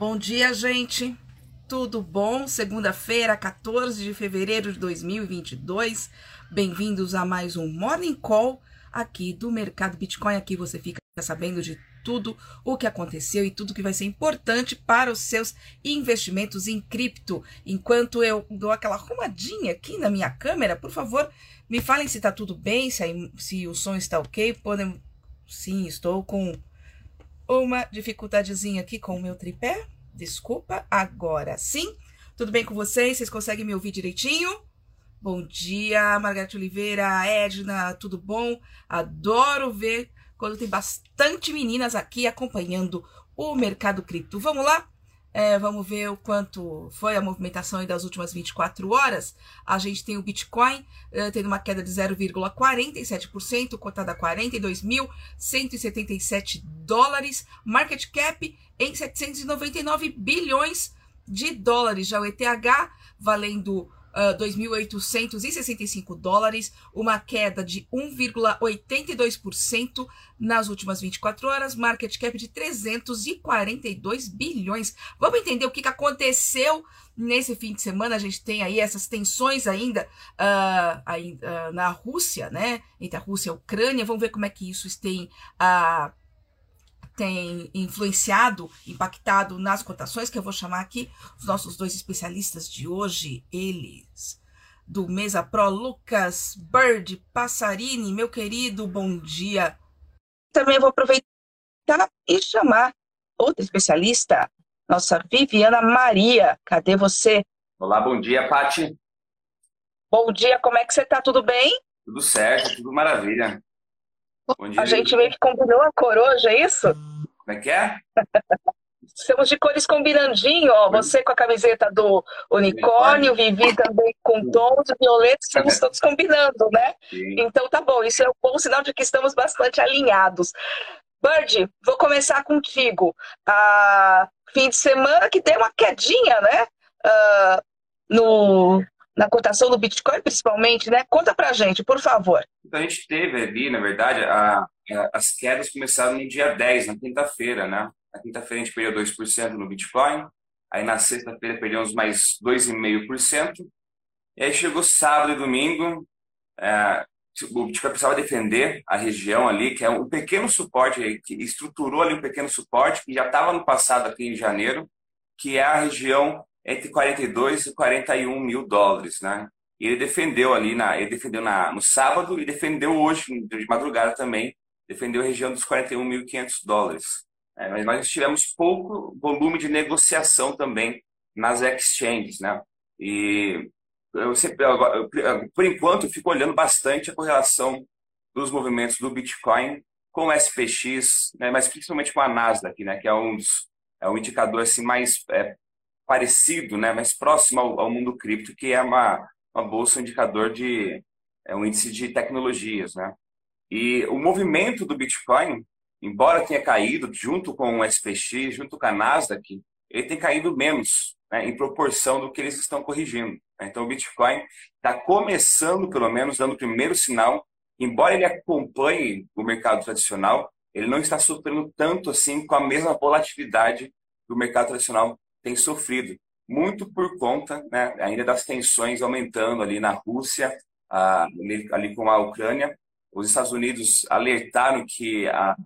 Bom dia, gente. Tudo bom? Segunda-feira, 14 de fevereiro de 2022. Bem-vindos a mais um Morning Call aqui do Mercado Bitcoin. Aqui você fica sabendo de tudo o que aconteceu e tudo que vai ser importante para os seus investimentos em cripto. Enquanto eu dou aquela arrumadinha aqui na minha câmera, por favor, me falem se está tudo bem, se, aí, se o som está ok. Podem... Sim, estou com uma dificuldadezinha aqui com o meu tripé. Desculpa, agora sim. Tudo bem com vocês? Vocês conseguem me ouvir direitinho? Bom dia, Margarete Oliveira, Edna, tudo bom? Adoro ver quando tem bastante meninas aqui acompanhando o mercado cripto. Vamos lá? É, vamos ver o quanto foi a movimentação das últimas 24 horas. A gente tem o Bitcoin é, tendo uma queda de 0,47%, cotada a 42.177 dólares, market cap em 799 bilhões de dólares. Já o ETH valendo uh, 2.865 dólares, uma queda de 1,82% nas últimas 24 horas, market cap de 342 bilhões. Vamos entender o que, aconteceu nesse fim de semana. A gente tem aí essas tensões ainda, uh, uh, na Rússia, né? Entre a Rússia e a Ucrânia. Vamos ver como é que isso tem uh, tem influenciado, impactado nas cotações, que eu vou chamar aqui os nossos dois especialistas de hoje, eles do Mesa Pro, Lucas Bird Passarini, meu querido, bom dia. Também vou aproveitar e chamar outra especialista, nossa Viviana Maria. Cadê você? Olá, bom dia, Pati. Bom dia, como é que você está? Tudo bem? Tudo certo, tudo maravilha. A gente meio que combinou a cor hoje, é isso? Como é que é? Estamos de cores combinandinho, ó. Você com a camiseta do unicórnio, Vivi também com tons violetos, estamos todos combinando, né? Sim. Então tá bom, isso é um bom sinal de que estamos bastante alinhados. Bird, vou começar contigo. Ah, fim de semana que deu uma quedinha, né? Ah, no, na cotação do Bitcoin, principalmente, né? Conta pra gente, por favor. Então, a gente teve ali, na verdade, a, a, as quedas começaram no dia 10, na quinta-feira, né? Na quinta-feira a gente perdeu 2% no Bitcoin, aí na sexta-feira perdemos mais 2,5%, e aí chegou sábado e domingo, é, o Bitcoin precisava defender a região ali, que é um pequeno suporte, que estruturou ali um pequeno suporte, que já estava no passado aqui em janeiro, que é a região entre 42 e 41 mil dólares, né? E ele defendeu ali, na, ele defendeu na, no sábado e defendeu hoje, de madrugada também, defendeu a região dos 41.500 dólares. É, mas nós tivemos pouco volume de negociação também nas exchanges, né? E eu sempre, por enquanto, eu fico olhando bastante a correlação dos movimentos do Bitcoin com o SPX, né? mas principalmente com a Nasdaq, né? Que é um dos, é um indicador assim mais é, parecido, né, mais próximo ao, ao, mundo cripto, que é uma, uma bolsa indicador de é um índice de tecnologias, né? E o movimento do Bitcoin, embora tenha caído junto com o SPX, junto com a Nasdaq, ele tem caído menos, né, em proporção do que eles estão corrigindo. Né? Então o Bitcoin está começando, pelo menos, dando o primeiro sinal, embora ele acompanhe o mercado tradicional, ele não está sofrendo tanto assim com a mesma volatilidade do mercado tradicional tem sofrido, muito por conta né, ainda das tensões aumentando ali na Rússia, ali, ali com a Ucrânia. Os Estados Unidos alertaram que a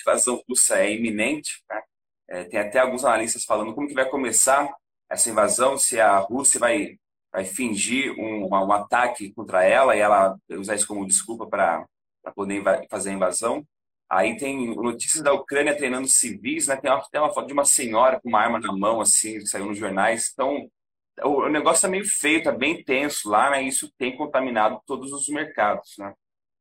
invasão russa é iminente. Né? É, tem até alguns analistas falando como que vai começar essa invasão, se a Rússia vai, vai fingir um, um ataque contra ela e ela usar isso como desculpa para poder fazer a invasão, Aí tem notícias da Ucrânia treinando civis, né? Tem tem uma foto de uma senhora com uma arma na mão, assim, que saiu nos jornais. Então, o, negócio está meio feio, tá bem tenso lá, né? Isso tem contaminado todos os mercados, né?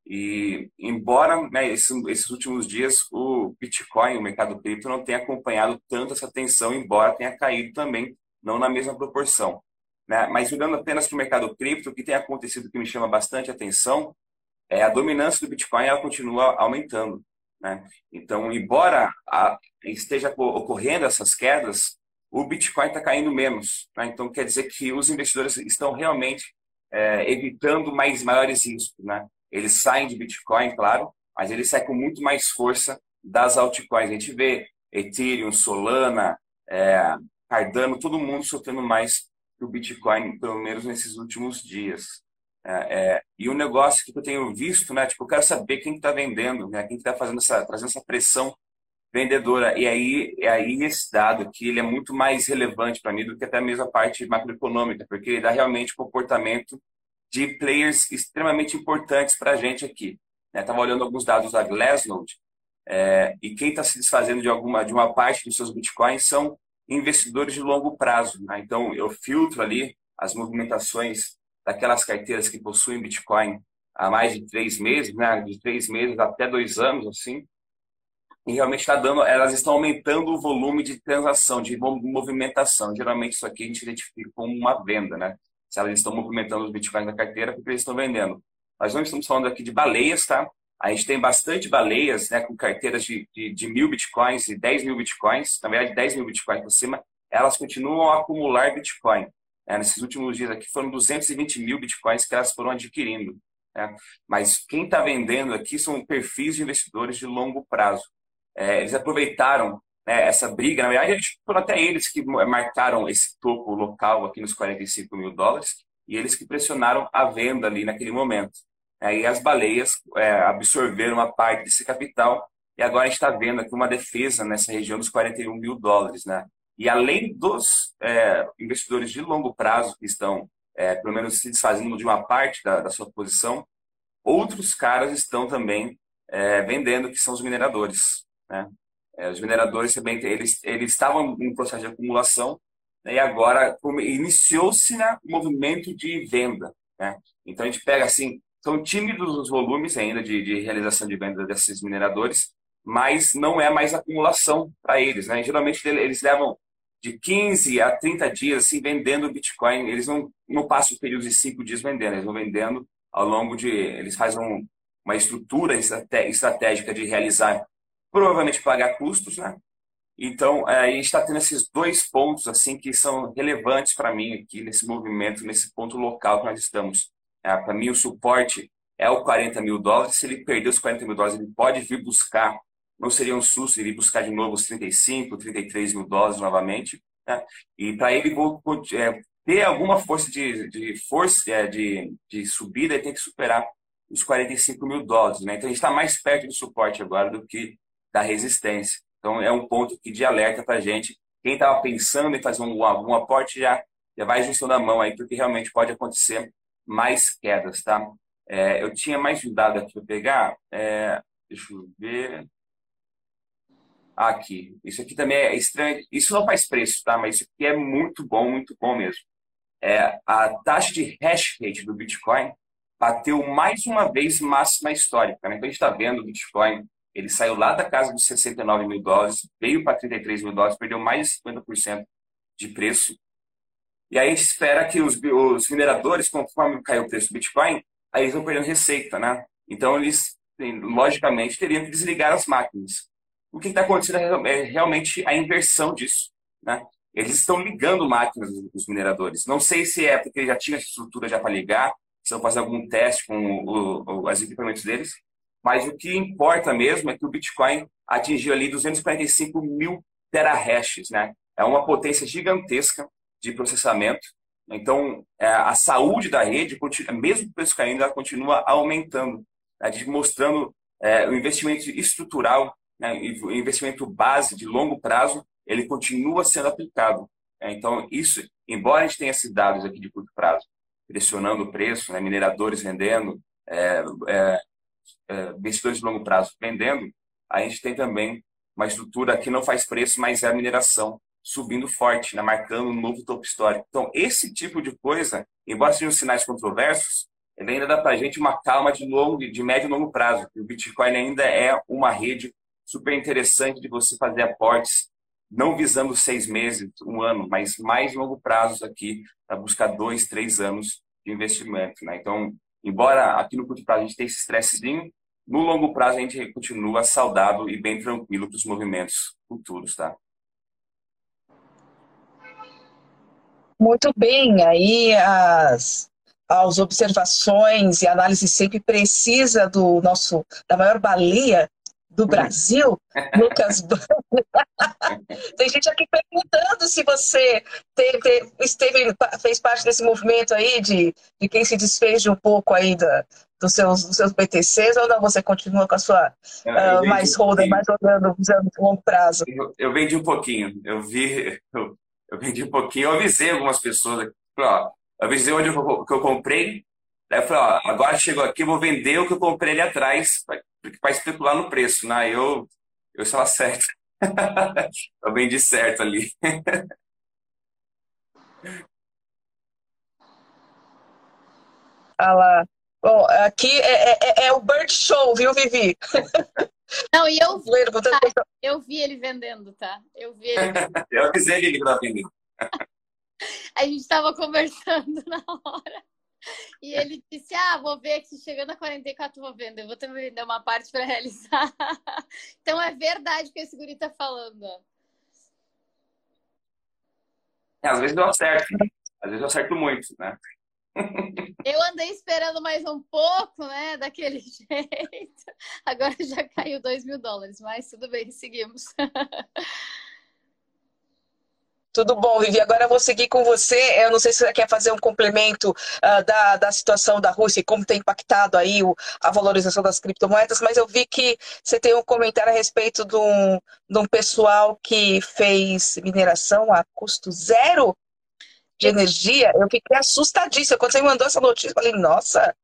E, embora né, esses, esses, últimos dias o Bitcoin, o mercado cripto, não tenha acompanhado tanto essa tensão, embora tenha caído também, não na mesma proporção. Né? Mas olhando apenas para o mercado cripto, o que tem acontecido que me chama bastante atenção é a dominância do Bitcoin, ela continua aumentando. Né? Então, embora a, esteja ocorrendo essas quedas, o Bitcoin está caindo menos. Né? Então, quer dizer que os investidores estão realmente é, evitando mais maiores riscos. Né? Eles saem de Bitcoin, claro, mas eles saem com muito mais força das altcoins. A gente vê Ethereum, Solana, é, Cardano, todo mundo sofrendo mais que o Bitcoin, pelo menos nesses últimos dias. É, é, e o um negócio que eu tenho visto, né? Tipo, eu quero saber quem está vendendo, né? Quem está fazendo essa, trazendo essa pressão vendedora. E aí, é aí esse dado aqui, ele é muito mais relevante para mim do que até mesmo a parte macroeconômica, porque ele dá realmente comportamento de players extremamente importantes para a gente aqui. Estava né? olhando alguns dados da Glassnode, é, e quem está se desfazendo de alguma de uma parte dos seus bitcoins são investidores de longo prazo. Né? Então, eu filtro ali as movimentações daquelas carteiras que possuem Bitcoin há mais de três meses, né? de três meses até dois anos, assim, e realmente está dando, elas estão aumentando o volume de transação, de movimentação. Geralmente isso aqui a gente identifica como uma venda, né? Se elas estão movimentando os bitcoins na carteira, porque eles estão vendendo. Nós não estamos falando aqui de baleias, tá? A gente tem bastante baleias, né, com carteiras de, de, de mil bitcoins e 10 mil bitcoins, na verdade 10 mil bitcoins por cima, elas continuam a acumular bitcoin. Né? Nesses últimos dias aqui foram 220 mil bitcoins que elas foram adquirindo. Né? Mas quem está vendendo aqui são perfis de investidores de longo prazo. É, eles aproveitaram né, essa briga, na verdade, eles, foram até eles que marcaram esse topo local aqui nos 45 mil dólares e eles que pressionaram a venda ali naquele momento. Aí as baleias é, absorveram uma parte desse capital e agora a gente está vendo aqui uma defesa nessa região dos 41 mil dólares, né? E além dos é, investidores de longo prazo que estão, é, pelo menos, se desfazendo de uma parte da, da sua posição, outros caras estão também é, vendendo, que são os mineradores. Né? É, os mineradores também eles, eles estavam em processo de acumulação né? e agora iniciou-se né, movimento de venda. Né? Então a gente pega assim, são tímidos os volumes ainda de, de realização de venda desses mineradores, mas não é mais acumulação para eles. Né? Geralmente eles levam de 15 a 30 dias assim, vendendo Bitcoin. Eles não, não passam o período de 5 dias vendendo, eles vão vendendo ao longo de. Eles fazem um, uma estrutura estratégica de realizar, provavelmente pagar custos, né? Então, é, a gente está tendo esses dois pontos assim que são relevantes para mim aqui nesse movimento, nesse ponto local que nós estamos. É, para mim, o suporte é o 40 mil dólares. Se ele perder os 40 mil dólares, ele pode vir buscar não seria um susto ele buscar de novo os 35, 33 mil dólares novamente. Né? E para ele é, ter alguma força de, de força é, de, de subida, ele tem que superar os 45 mil dólares. Né? Então a gente está mais perto do suporte agora do que da resistência. Então é um ponto que de alerta para a gente. Quem estava pensando em fazer um, algum aporte já, já vai ajustando a mão aí, porque realmente pode acontecer mais quedas, tá? É, eu tinha mais um dado aqui para pegar. É, deixa eu ver. Aqui. Isso aqui também é estranho. Isso não faz preço, tá? Mas isso aqui é muito bom, muito bom mesmo. É, a taxa de hash rate do Bitcoin bateu mais uma vez máxima histórica. Né? Então a gente está vendo o Bitcoin, ele saiu lá da casa dos 69 mil dólares, veio para 33 mil dólares, perdeu mais de 50% de preço. E aí a gente espera que os, os mineradores, conforme caiu o preço do Bitcoin, aí eles vão perdendo receita, né? Então eles, logicamente, teriam que desligar as máquinas o que está acontecendo é, é realmente a inversão disso. Né? Eles estão ligando máquinas dos mineradores. Não sei se é porque já tinha estrutura já para ligar, se vão fazer algum teste com o, o, os equipamentos deles, mas o que importa mesmo é que o Bitcoin atingiu ali 245 mil terahashes, né? É uma potência gigantesca de processamento. Então, é, a saúde da rede, mesmo o preço caindo, ela continua aumentando, né? mostrando é, o investimento estrutural né, o investimento base de longo prazo, ele continua sendo aplicado. Né? Então, isso, embora a gente tenha esses dados aqui de curto prazo, pressionando o preço, né, mineradores vendendo, é, é, é, investidores de longo prazo vendendo, a gente tem também uma estrutura que não faz preço, mas é a mineração subindo forte, né, marcando um novo topo histórico. Então, esse tipo de coisa, embora sejam sinais controversos, ele ainda dá para a gente uma calma de, longo, de médio e longo prazo. O Bitcoin ainda é uma rede super interessante de você fazer aportes, não visando seis meses, um ano, mas mais longo prazo aqui, para buscar dois, três anos de investimento. Né? Então, embora aqui no curto prazo a gente tenha esse estressezinho, no longo prazo a gente continua saudável e bem tranquilo para os movimentos futuros, tá? Muito bem, aí as, as observações e análise sempre precisa do nosso da maior baleia do Brasil, Lucas Tem gente aqui perguntando se você teve, esteve, fez parte desse movimento aí de, de quem se desfez de um pouco aí da, dos, seus, dos seus BTCs ou não você continua com a sua uh, mais holder, mais rodando, usando longo prazo? Eu, eu, vendi um pouquinho, eu vi, eu, eu, vendi um pouquinho, eu avisei algumas pessoas, ó, avisei onde eu, que eu comprei, Daí eu falei, ó, agora chegou aqui, vou vender o que eu comprei ali atrás para especular no preço, né? Eu, eu estava certo. eu vendi certo ali. ah lá. Bom, aqui é, é, é, é o Bird Show, viu, Vivi? Não, e eu vi, tá? eu vi ele vendendo, tá? Eu vi ele eu avisei ele que estava vendendo. A gente estava conversando na hora. E ele disse: Ah, vou ver aqui, chegando a 44, vou vender. Eu vou também vender uma parte para realizar. então é verdade o que esse guri tá falando. É, às vezes eu acerto. Às vezes eu acerto muito, né? Eu andei esperando mais um pouco, né? Daquele jeito. Agora já caiu 2 mil dólares, mas tudo bem, seguimos. Tudo bom, Vivi. Agora eu vou seguir com você. Eu não sei se você quer fazer um complemento uh, da, da situação da Rússia e como tem impactado aí o, a valorização das criptomoedas, mas eu vi que você tem um comentário a respeito de um, de um pessoal que fez mineração a custo zero de energia. Eu fiquei assustadíssima. Quando você me mandou essa notícia, eu falei, nossa,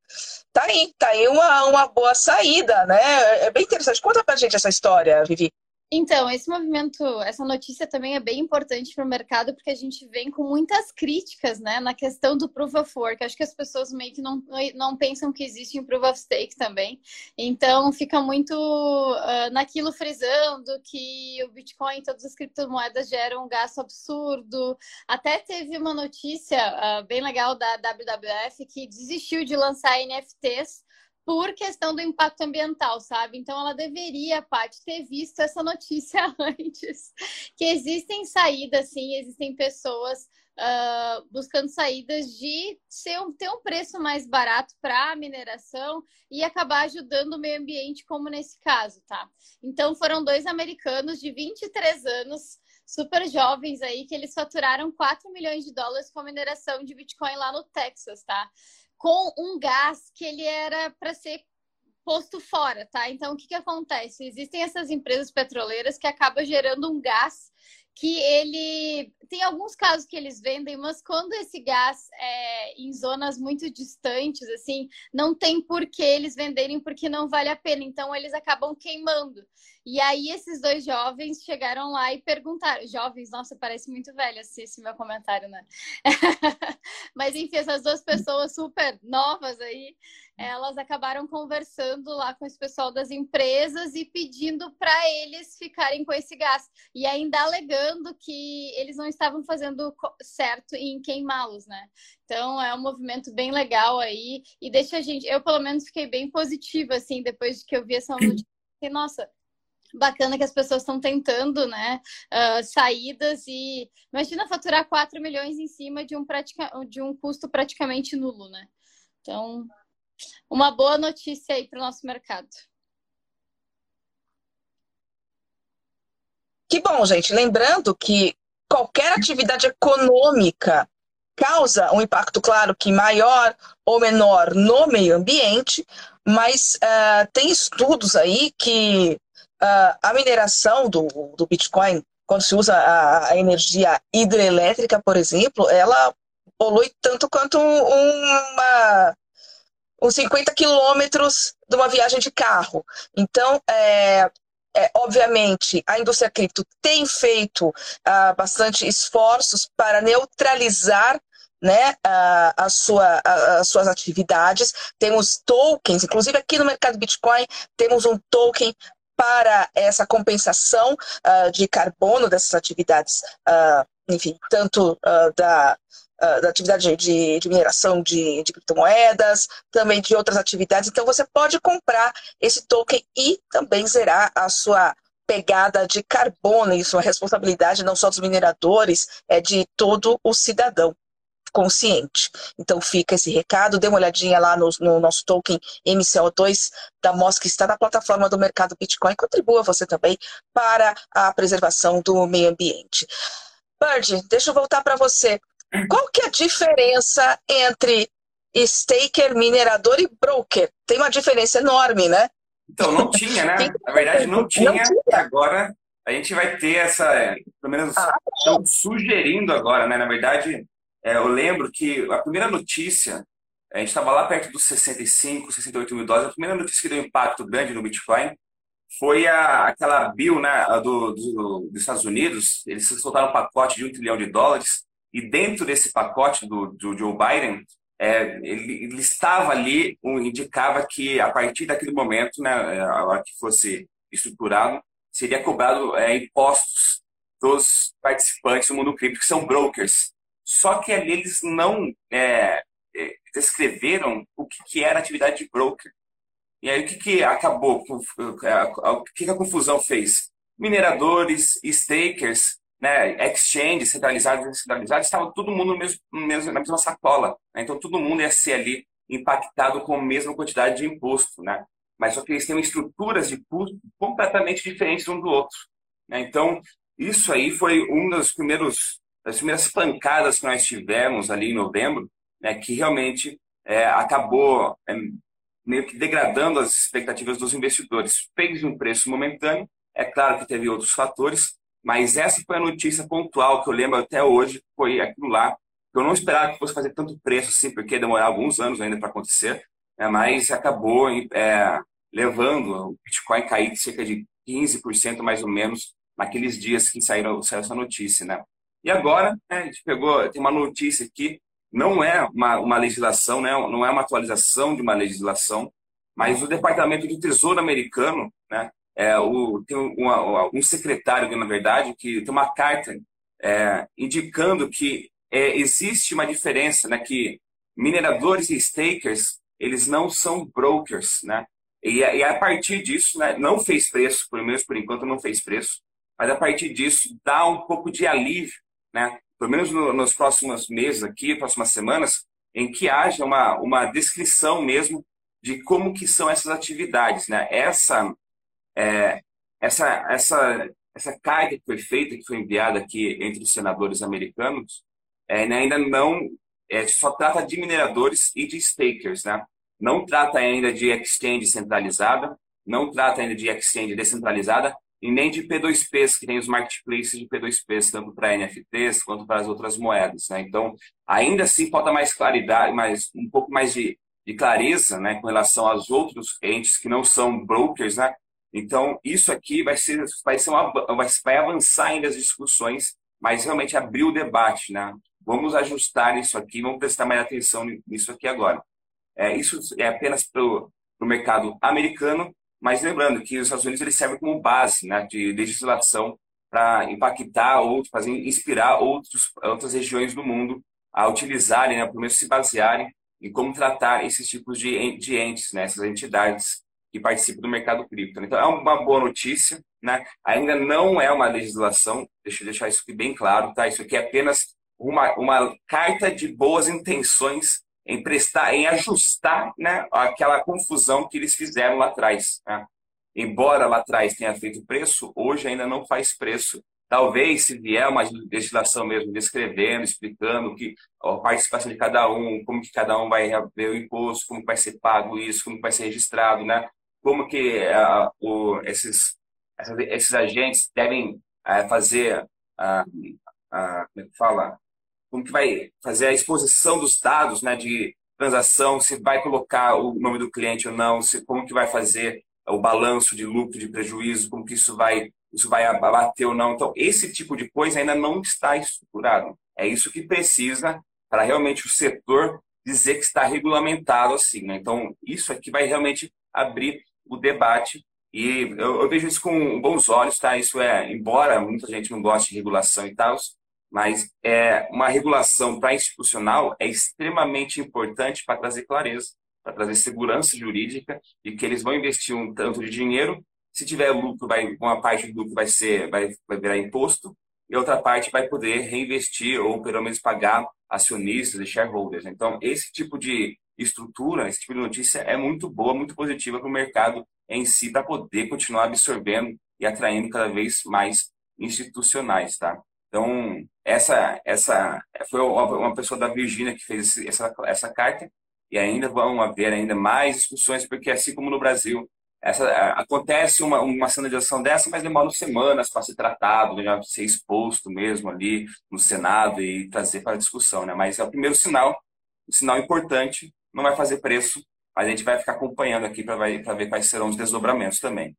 tá aí, tá aí uma, uma boa saída, né? É bem interessante. Conta pra gente essa história, Vivi. Então, esse movimento, essa notícia também é bem importante para o mercado, porque a gente vem com muitas críticas né, na questão do Proof of Work. Acho que as pessoas meio que não, não pensam que existe um Proof of Stake também. Então, fica muito uh, naquilo frisando que o Bitcoin e todas as criptomoedas geram um gasto absurdo. Até teve uma notícia uh, bem legal da WWF que desistiu de lançar NFTs por questão do impacto ambiental, sabe? Então ela deveria, Paty, ter visto essa notícia antes. Que existem saídas, sim, existem pessoas uh, buscando saídas de ser ter um preço mais barato para a mineração e acabar ajudando o meio ambiente, como nesse caso, tá? Então foram dois americanos de 23 anos super jovens aí que eles faturaram 4 milhões de dólares com a mineração de Bitcoin lá no Texas, tá? Com um gás que ele era para ser posto fora, tá? Então, o que, que acontece? Existem essas empresas petroleiras que acabam gerando um gás que ele tem alguns casos que eles vendem, mas quando esse gás é em zonas muito distantes, assim, não tem por que eles venderem porque não vale a pena. Então eles acabam queimando. E aí esses dois jovens chegaram lá e perguntaram, jovens, nossa, parece muito velho esse, esse meu comentário, né? mas enfim, essas duas pessoas super novas aí, elas acabaram conversando lá com esse pessoal das empresas e pedindo para eles ficarem com esse gás e ainda alegando que eles não estavam fazendo certo em queimá-los, né? Então é um movimento bem legal aí e deixa a gente, eu pelo menos fiquei bem positiva assim depois de que eu vi essa notícia. Nossa, bacana que as pessoas estão tentando, né, uh, saídas e imagina faturar 4 milhões em cima de um, pratica... de um custo praticamente nulo, né? Então, uma boa notícia aí para o nosso mercado. Que bom, gente. Lembrando que qualquer atividade econômica causa um impacto, claro, que maior ou menor no meio ambiente, mas uh, tem estudos aí que uh, a mineração do, do Bitcoin, quando se usa a, a, energia hidrelétrica, por exemplo, ela polui tanto quanto uma, uns 50 quilômetros de uma viagem de carro. Então, é, é, obviamente, a indústria cripto tem feito uh, bastante esforços para neutralizar né, a, a sua, a, as suas atividades. Temos tokens, inclusive aqui no mercado Bitcoin, temos um token para essa compensação uh, de carbono dessas atividades, uh, enfim, tanto uh, da, da atividade de, de mineração de, de, criptomoedas, também de outras atividades. Então, você pode comprar esse token e também zerar a sua pegada de carbono, isso é responsabilidade não só dos mineradores, é de todo o cidadão. Consciente. Então fica esse recado, dê uma olhadinha lá no, no nosso token MCO2 da MOS, que está na plataforma do mercado Bitcoin. Contribua você também para a preservação do meio ambiente. Bird, deixa eu voltar para você. Qual que é a diferença entre staker, minerador e broker? Tem uma diferença enorme, né? Então, não tinha, né? Na verdade, não tinha. Não tinha. Agora a gente vai ter essa. Pelo menos ah, estão sugerindo agora, né? Na verdade, é, eu lembro que a primeira notícia, a gente estava lá perto dos 65, 68 mil dólares, a primeira notícia que deu impacto grande no Bitcoin foi a, aquela bill né, do, do, dos Estados Unidos. Eles soltaram um pacote de um trilhão de dólares, e dentro desse pacote do, do Joe Biden, é, ele, estava ali, um, indicava que a partir daquele momento, né, a hora que fosse estruturado, seria cobrado é, impostos dos participantes do mundo cripto, que são brokers. Só que ali eles não é, é descreveram o que, que era atividade de broker. E aí o que, que acabou? O que, que a confusão fez? Mineradores, stakers, né, exchanges centralizados e descentralizados, estava todo mundo no mesmo, na mesma sacola. Né? Então todo mundo ia ser ali impactado com a mesma quantidade de imposto. Né? Mas só que eles têm estruturas de custo completamente diferentes um do outro. Né? Então isso aí foi um dos primeiros das primeiras pancadas que nós tivemos ali em novembro, né, que realmente é, acabou é, meio que degradando as expectativas dos investidores. Fez um preço momentâneo, é claro que teve outros fatores, mas essa foi a notícia pontual que eu lembro até hoje, foi aquilo lá. Eu não esperava que fosse fazer tanto preço assim, porque ia demorar alguns anos ainda para acontecer, né, mas acabou é, levando o Bitcoin cair cerca de 15% mais ou menos naqueles dias que saíram, saiu essa notícia, né? E agora, né, a gente pegou, tem uma notícia aqui, não é uma, uma legislação, né, não é uma atualização de uma legislação, mas o Departamento do Tesouro americano, né, é, o, tem uma, um secretário, na verdade, que tem uma carta é, indicando que é, existe uma diferença, né, que mineradores e stakers, eles não são brokers, né, e, e a partir disso, né, não fez preço, pelo menos por enquanto não fez preço, mas a partir disso dá um pouco de alívio né, pelo menos no, nos próximos meses aqui, próximas semanas, em que haja uma, uma descrição mesmo de como que são essas atividades. Né? Essa, é, essa, essa, essa carta que foi feita, que foi enviada aqui entre os senadores americanos, é, né, ainda não é, só trata de mineradores e de stakers, né? Não trata ainda de exchange centralizada, não trata ainda de exchange descentralizada, e nem de P2Ps, que tem os marketplaces de P2Ps, tanto para NFTs quanto para as outras moedas. Né? Então, ainda assim, falta mais claridade, mais, um pouco mais de, de clareza né, com relação aos outros entes que não são brokers. Né? Então, isso aqui vai, ser, vai, ser uma, vai, vai avançar ainda as discussões, mas realmente abrir o debate. Né? Vamos ajustar isso aqui, vamos prestar mais atenção nisso aqui agora. É, isso é apenas para o mercado americano, mas lembrando que os Estados Unidos ele serve como base né, de legislação para impactar ou fazer inspirar outros, outras regiões do mundo a utilizarem, né, pelo menos se basearem em como tratar esses tipos de, de entes, né, essas entidades que participam do mercado cripto. Então, é uma boa notícia. Né? Ainda não é uma legislação, deixa eu deixar isso aqui bem claro, tá? Isso aqui é apenas uma, uma carta de boas intenções em prestar, em ajustar né, aquela confusão que eles fizeram lá atrás. Né? Embora lá atrás tenha feito preço, hoje ainda não faz preço. Talvez, se vier uma legislação mesmo descrevendo, explicando que a participação de cada um, como que cada um vai ver o imposto, como vai ser pago isso, como vai ser registrado, né? como que uh, o, esses, esses agentes devem uh, fazer, uh, como é que fala, como que vai fazer a exposição dos dados né, de transação, se vai colocar o nome do cliente ou não, se, como que vai fazer o balanço de lucro, de prejuízo, como que isso vai, isso vai abater ou não. Então, esse tipo de coisa ainda não está estruturado. É isso que precisa para realmente o setor dizer que está regulamentado assim. Né? Então, isso aqui vai realmente abrir o debate e eu, eu, vejo isso com bons olhos, tá? Isso é, embora muita gente não goste de regulação e tal, mas é, uma regulação para institucional é extremamente importante para trazer clareza, para trazer segurança jurídica e que eles vão investir um tanto de dinheiro. Se tiver lucro, vai, uma parte do lucro vai ser vai, vai virar imposto e outra parte vai poder reinvestir ou pelo menos pagar acionistas e shareholders. Então, esse tipo de estrutura, esse tipo de notícia é muito boa, muito positiva para o mercado em si, para poder continuar absorvendo e atraindo cada vez mais institucionais, tá? Então, essa, essa foi uma pessoa da Virgínia que fez essa, essa carta e ainda vão haver ainda mais discussões, porque assim como no Brasil, essa, acontece uma, uma sinalização dessa, mas demora semanas para ser tratado, né, ser exposto mesmo ali no Senado e trazer para a discussão. Né? Mas é o primeiro sinal, um sinal importante, não vai fazer preço, mas a gente vai ficar acompanhando aqui para ver quais serão os desdobramentos também.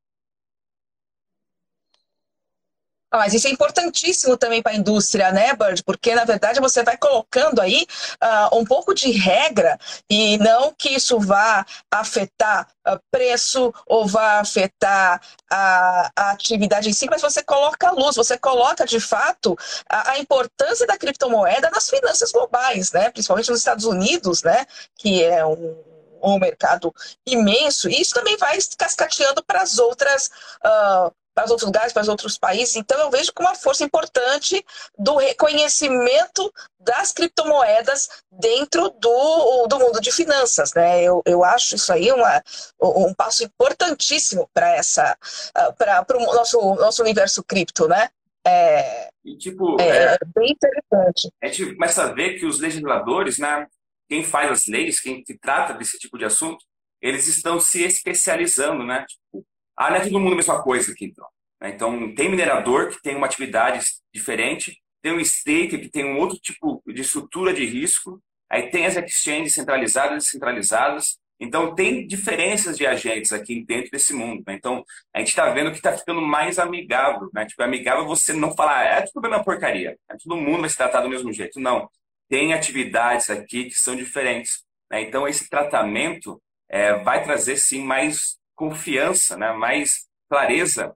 Ah, mas isso é importantíssimo também para a indústria, né, Bird? Porque, na verdade, você vai colocando aí uh, um pouco de regra e não que isso vá afetar uh, preço ou vá afetar a, a, atividade em si, mas você coloca a luz, você coloca, de fato, a, a, importância da criptomoeda nas finanças globais, né? Principalmente nos Estados Unidos, né? Que é um um mercado imenso, e isso também vai cascateando para as outras uh, para os outros lugares, para os outros países. Então, eu vejo com uma força importante do reconhecimento das criptomoedas dentro do, do mundo de finanças. Né? Eu, eu acho isso aí uma, um passo importantíssimo para essa para o nosso, nosso universo cripto, né? É, e, tipo, é, é, bem interessante. A gente começa a ver que os legisladores, né, quem faz as leis, quem trata desse tipo de assunto, eles estão se especializando, né? Tipo, ah, não é todo mundo a mesma coisa aqui, então. Né? Então, tem minerador que tem uma atividade diferente, tem um staker que tem um outro tipo de estrutura de risco, aí tem as exchanges centralizadas e descentralizadas. Então, tem diferenças de agentes aqui dentro desse mundo. Né? Então, a gente está vendo que está ficando mais amigável. Né? Tipo, amigável você não falar, é tudo a mesma porcaria, é, todo mundo vai se tratar do mesmo jeito. Não. Tem atividades aqui que são diferentes. Né? Então, esse tratamento é, vai trazer, sim, mais confiança, né? mais clareza,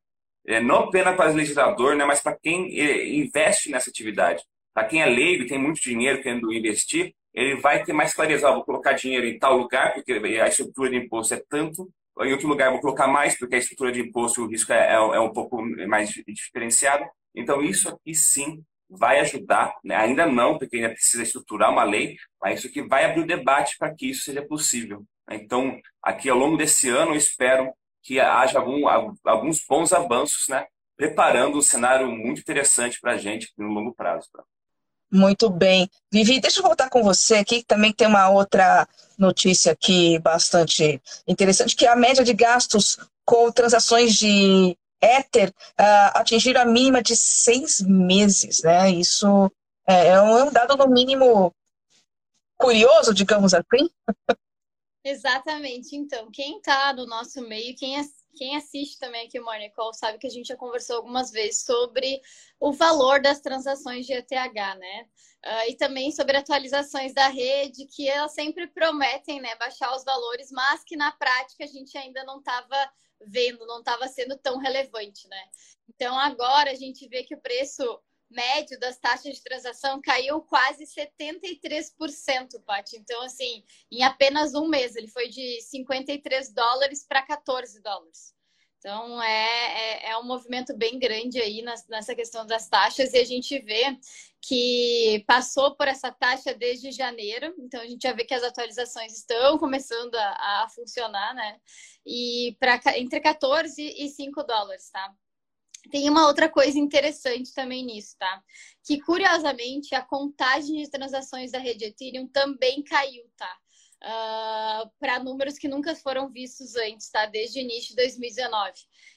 é, não apenas para o legislador, né? mas para quem é, investe nessa atividade. Para quem é leigo tem muito dinheiro querendo investir, ele vai ter mais clareza. Ah, vou colocar dinheiro em tal lugar, porque a estrutura de imposto é tanto, em outro lugar vou colocar mais, porque a estrutura de imposto, o risco é, é, é um pouco mais diferenciado. Então, isso aqui sim vai ajudar, né? ainda não, porque ainda precisa estruturar uma lei, mas isso aqui vai abrir o debate para que isso seja possível. Então, aqui ao longo desse ano, eu espero que haja algum, alguns bons avanços, né? preparando um cenário muito interessante para a gente no longo prazo. Tá? Muito bem. Vivi, deixa eu voltar com você aqui, que também tem uma outra notícia aqui bastante interessante, que é a média de gastos com transações de Ether uh, atingiram a mínima de seis meses, né? Isso é, é um dado no mínimo curioso, digamos assim. Exatamente. Então, quem está no nosso meio, quem, quem assiste também aqui o Morning Call, sabe que a gente já conversou algumas vezes sobre o valor das transações de ETH, né? Uh, e também sobre atualizações da rede, que elas sempre prometem né, baixar os valores, mas que na prática a gente ainda não estava vendo, não estava sendo tão relevante, né? Então agora a gente vê que o preço médio das taxas de transação caiu quase 73%, Paty. Então, assim, em apenas um mês, ele foi de 53 dólares para 14 dólares. Então, é, é, é, um movimento bem grande aí nessa questão das taxas, e a gente vê que passou por essa taxa desde janeiro, então a gente já vê que as atualizações estão começando a, a funcionar, né? E para entre 14 e 5 dólares, tá? Tem uma outra coisa interessante também nisso, tá? Que curiosamente a contagem de transações da rede Ethereum também caiu, tá? Uh, ah, para números que nunca foram vistos antes, tá? Desde o início de 2019.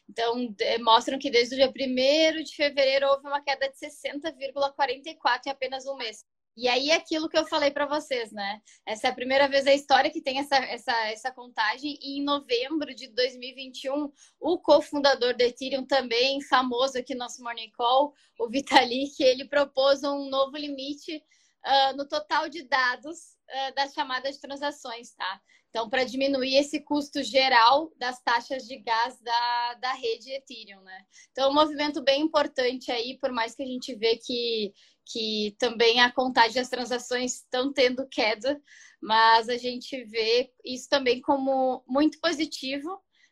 Então, mostram que desde o dia 1 de fevereiro houve uma queda de 60,44 em apenas um mês. E aí, aquilo que eu falei para vocês, né? Essa é a primeira vez da história que tem essa, essa, essa contagem. E em novembro de 2021, o cofundador da Ethereum, também famoso aqui no nosso Morning Call, o Vitalik, ele propôs um novo limite uh, no total de dados uh, das chamadas transações, tá? Então, para diminuir esse custo geral das taxas de gás da, da rede Ethereum, né? Então, é um movimento bem importante aí, por mais que a gente vê que que também a contagem das transações estão tendo queda, mas a gente vê isso também como muito positivo.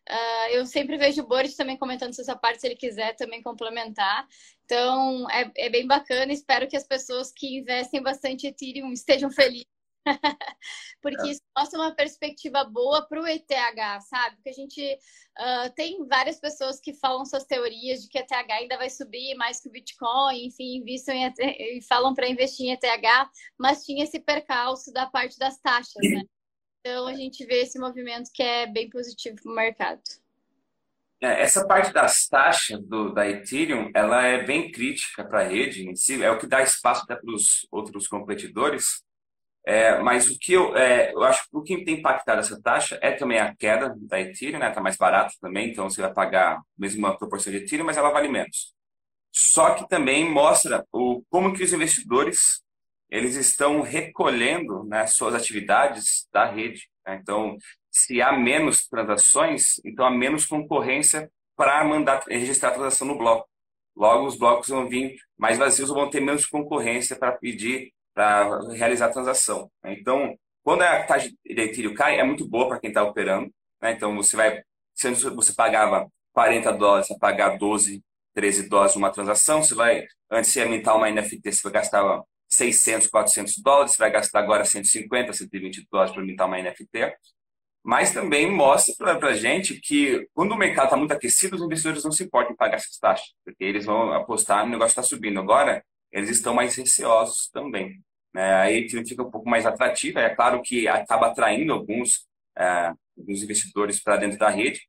Uh, eu sempre vejo o Boris também comentando essa parte, se ele quiser também complementar. Então, é, é bem bacana. Espero que as pessoas que investem bastante Ethereum estejam felizes porque é. isso mostra uma perspectiva boa para o ETH, sabe? Porque a gente uh, tem várias pessoas que falam suas teorias de que ETH ainda vai subir mais que o Bitcoin, enfim, investem ETH, e falam para investir em ETH, mas tinha esse percalço da parte das taxas, né? Então a gente vê esse movimento que é bem positivo para o mercado. É, essa parte das taxas do, da Ethereum, ela é bem crítica para a rede em si, é o que dá espaço até para os outros competidores, é, mas o que eu, é, eu acho que o que tem impactado essa taxa é também a queda da Ethereum, né? Está mais barato também, então você vai pagar mesmo uma proporção de Ethereum, mas ela vale menos. Só que também mostra o, como que os investidores eles estão recolhendo né, suas atividades da rede. Né? Então, se há menos transações, então há menos concorrência para mandar registrar a transação no bloco. Logo, os blocos vão vir mais vazios, vão ter menos concorrência para pedir para realizar a transação. Né? Então, quando a taxa de Ethereum cai, é muito boa para quem está operando. Né? Então, você vai, se você pagava 40 dólares, você vai pagar 12, 13 dólares numa transação, você vai, antes de aumentar uma NFT, você gastar 600, 400 dólares, você vai gastar agora 150, 120 dólares para aumentar uma NFT. Mas também mostra para a gente que quando o mercado está muito aquecido, os investidores não se importam em pagar essas taxas, porque eles vão apostar no negócio está subindo. Agora, eles estão mais receosos também. Né? Aí fica um pouco mais atrativo. É claro que acaba atraindo alguns, é, alguns investidores para dentro da rede.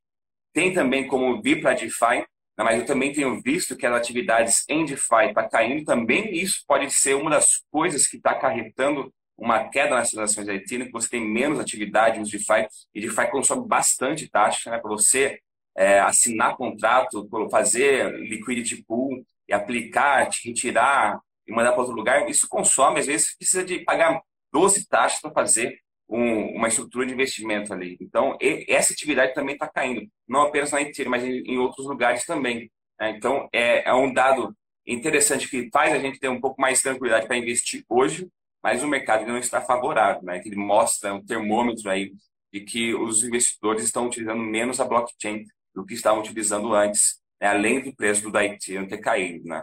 Tem também como vir para a DeFi, né? mas eu também tenho visto que as atividades em DeFi está caindo. Também isso pode ser uma das coisas que está acarretando uma queda nas transações da Ethereum, que você tem menos atividade nos DeFi, e DeFi consome bastante taxa né? para você é, assinar contrato, fazer liquidity pool, e aplicar, te retirar e mandar para outro lugar, isso consome, às vezes precisa de pagar 12 taxas para fazer um, uma estrutura de investimento ali. Então, e, essa atividade também está caindo, não apenas na Ethereum, mas em, em outros lugares também. Né? Então, é, é um dado interessante que faz a gente ter um pouco mais de tranquilidade para investir hoje, mas o mercado não está favorável, né? Ele mostra um termômetro aí de que os investidores estão utilizando menos a blockchain do que estavam utilizando antes né, além do preço do Ethereum ter caído, né?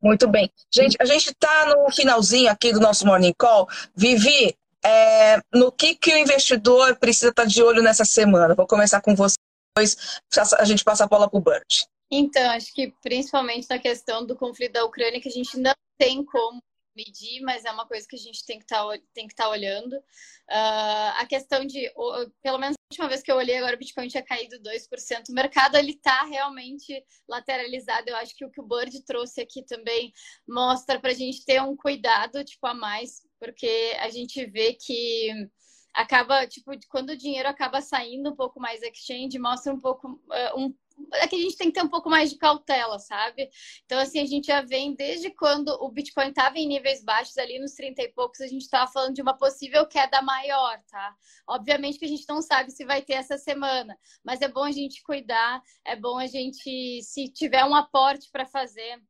Muito bem. Gente, a gente está no finalzinho aqui do nosso Morning Call. Vivi, é, no que, que o investidor precisa estar tá de olho nessa semana? Vou começar com você, depois a gente passa a bola para o Bert. Então, acho que principalmente na questão do conflito da Ucrânia, que a gente não tem como medir, mas é uma coisa que a gente tem que tá, estar tá olhando. Uh, a questão de, pelo menos a última vez que eu olhei, agora o Bitcoin tinha caído 2%. O mercado ele está realmente lateralizado. Eu acho que o que o Bird trouxe aqui também mostra para a gente ter um cuidado tipo a mais, porque a gente vê que acaba, tipo, quando o dinheiro acaba saindo um pouco mais exchange, mostra um pouco uh, um é que a gente tem que ter um pouco mais de cautela, sabe? Então, assim, a gente já vem desde quando o Bitcoin estava em níveis baixos, ali nos 30 e poucos, a gente estava falando de uma possível queda maior, tá? Obviamente que a gente não sabe se vai ter essa semana, mas é bom a gente cuidar, é bom a gente, se tiver um aporte para fazer,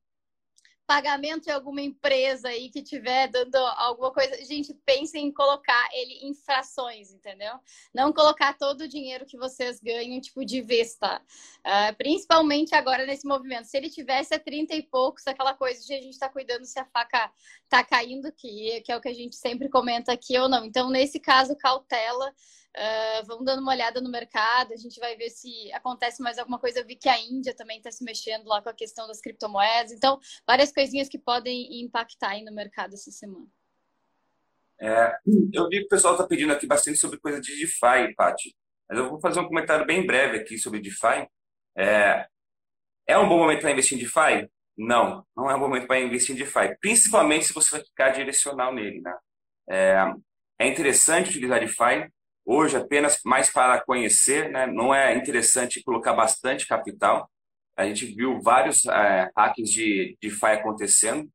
pagamento de alguma empresa aí que tiver dando alguma coisa, gente, pensem em colocar ele em frações, entendeu? Não colocar todo o dinheiro que vocês ganham, tipo, de tá? Uh, principalmente agora nesse movimento. Se ele tivesse a 30 e poucos, aquela coisa de a gente tá cuidando se a faca tá caindo, que, que é o que a gente sempre comenta aqui ou não. Então, nesse caso, cautela. Uh, vamos dando uma olhada no mercado, a gente vai ver se acontece mais alguma coisa. Eu vi que a Índia também está se mexendo lá com a questão das criptomoedas. Então, várias coisinhas que podem impactar aí no mercado essa semana. É, eu vi que o pessoal está pedindo aqui bastante sobre coisa de DeFi, Paty. Mas eu vou fazer um comentário bem breve aqui sobre DeFi. É, é um bom momento para investir em DeFi? Não, não é um bom momento para investir em DeFi. Principalmente se você vai ficar direcional nele. Né? É, é interessante utilizar DeFi hoje apenas mais para conhecer, né? não é interessante colocar bastante capital. A gente viu vários é, hacks de, de DeFi acontecendo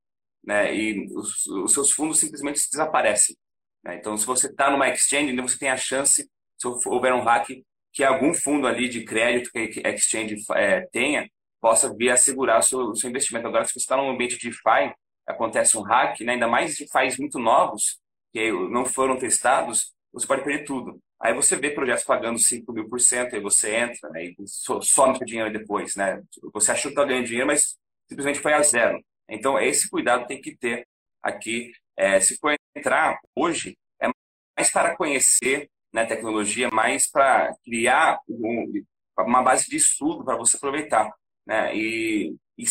né? e os, os seus fundos simplesmente desaparecem. Né? Então, se você está numa exchange, você tem a chance, se houver um hack, que algum fundo ali de crédito que a exchange é, tenha, possa vir a segurar o seu, o seu investimento. Agora, se você está num ambiente de DeFi, acontece um hack, né? ainda mais DeFi muito novos, que não foram testados, você pode perder tudo. Aí você vê projetos pagando 5 mil por cento, aí você entra, né, e some seu dinheiro depois, né? Você achou que está ganhando dinheiro, mas simplesmente foi a zero. Então, esse cuidado tem que ter aqui. É, se for entrar hoje, é mais para conhecer né, tecnologia, mais para criar um, uma base de estudo para você aproveitar. Né? E, e,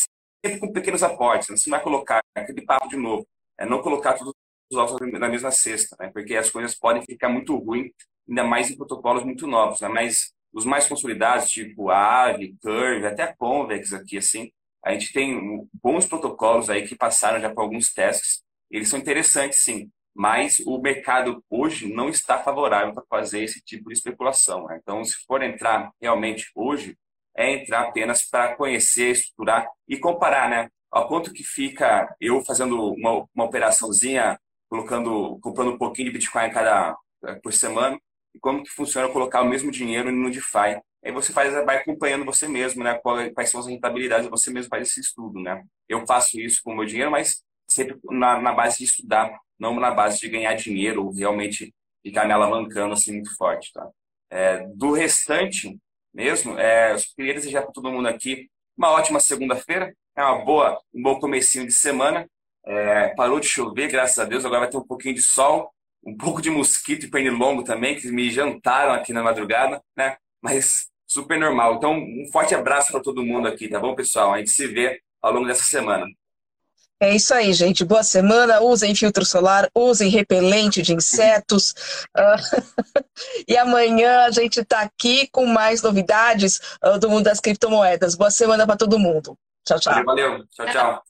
sempre com pequenos aportes. Né? Você não vai colocar aquele papo de novo. É não colocar todos os ovos na mesma cesta, né? porque as coisas podem ficar muito ruins, ainda mais em protocolos muito novos. Né? Mas os mais consolidados, tipo a AVE, Curve, até a Convex aqui, assim, a gente tem bons protocolos aí que passaram já por alguns testes. Eles são interessantes, sim, mas o mercado hoje não está favorável para fazer esse tipo de especulação. Né? Então, se for entrar realmente hoje, é entrar apenas para conhecer, estruturar e comparar, né? Ó, quanto que fica eu fazendo uma, uma operaçãozinha, colocando, comprando um pouquinho de Bitcoin cada eh, por semana, e como que funciona colocar o mesmo dinheiro no DeFi. Aí você faz, vai acompanhando você mesmo, né? Quais são as rentabilidades, você mesmo faz esse estudo, né? Eu faço isso com o meu dinheiro, mas sempre na, na base de estudar, não na base de ganhar dinheiro ou realmente ficar me alavancando assim muito forte, tá? É, do restante mesmo, é, eu queria desejar para todo mundo aqui uma ótima segunda-feira, é uma boa, um bom comecinho de semana. É, parou de chover, graças a Deus, agora vai ter um pouquinho de sol, um pouco de mosquito e pernilongo também, que me jantaram aqui na madrugada, né? Mas super normal. Então, um forte abraço para todo mundo aqui, tá bom, pessoal? A gente se vê ao longo dessa semana. É isso aí, gente. Boa semana. Usem filtro solar, usem repelente de insetos. Uh, e amanhã a gente está aqui com mais novidades uh, do mundo das criptomoedas. Boa semana para todo mundo. Tchau, tchau. Valeu, valeu. Tchau, tchau.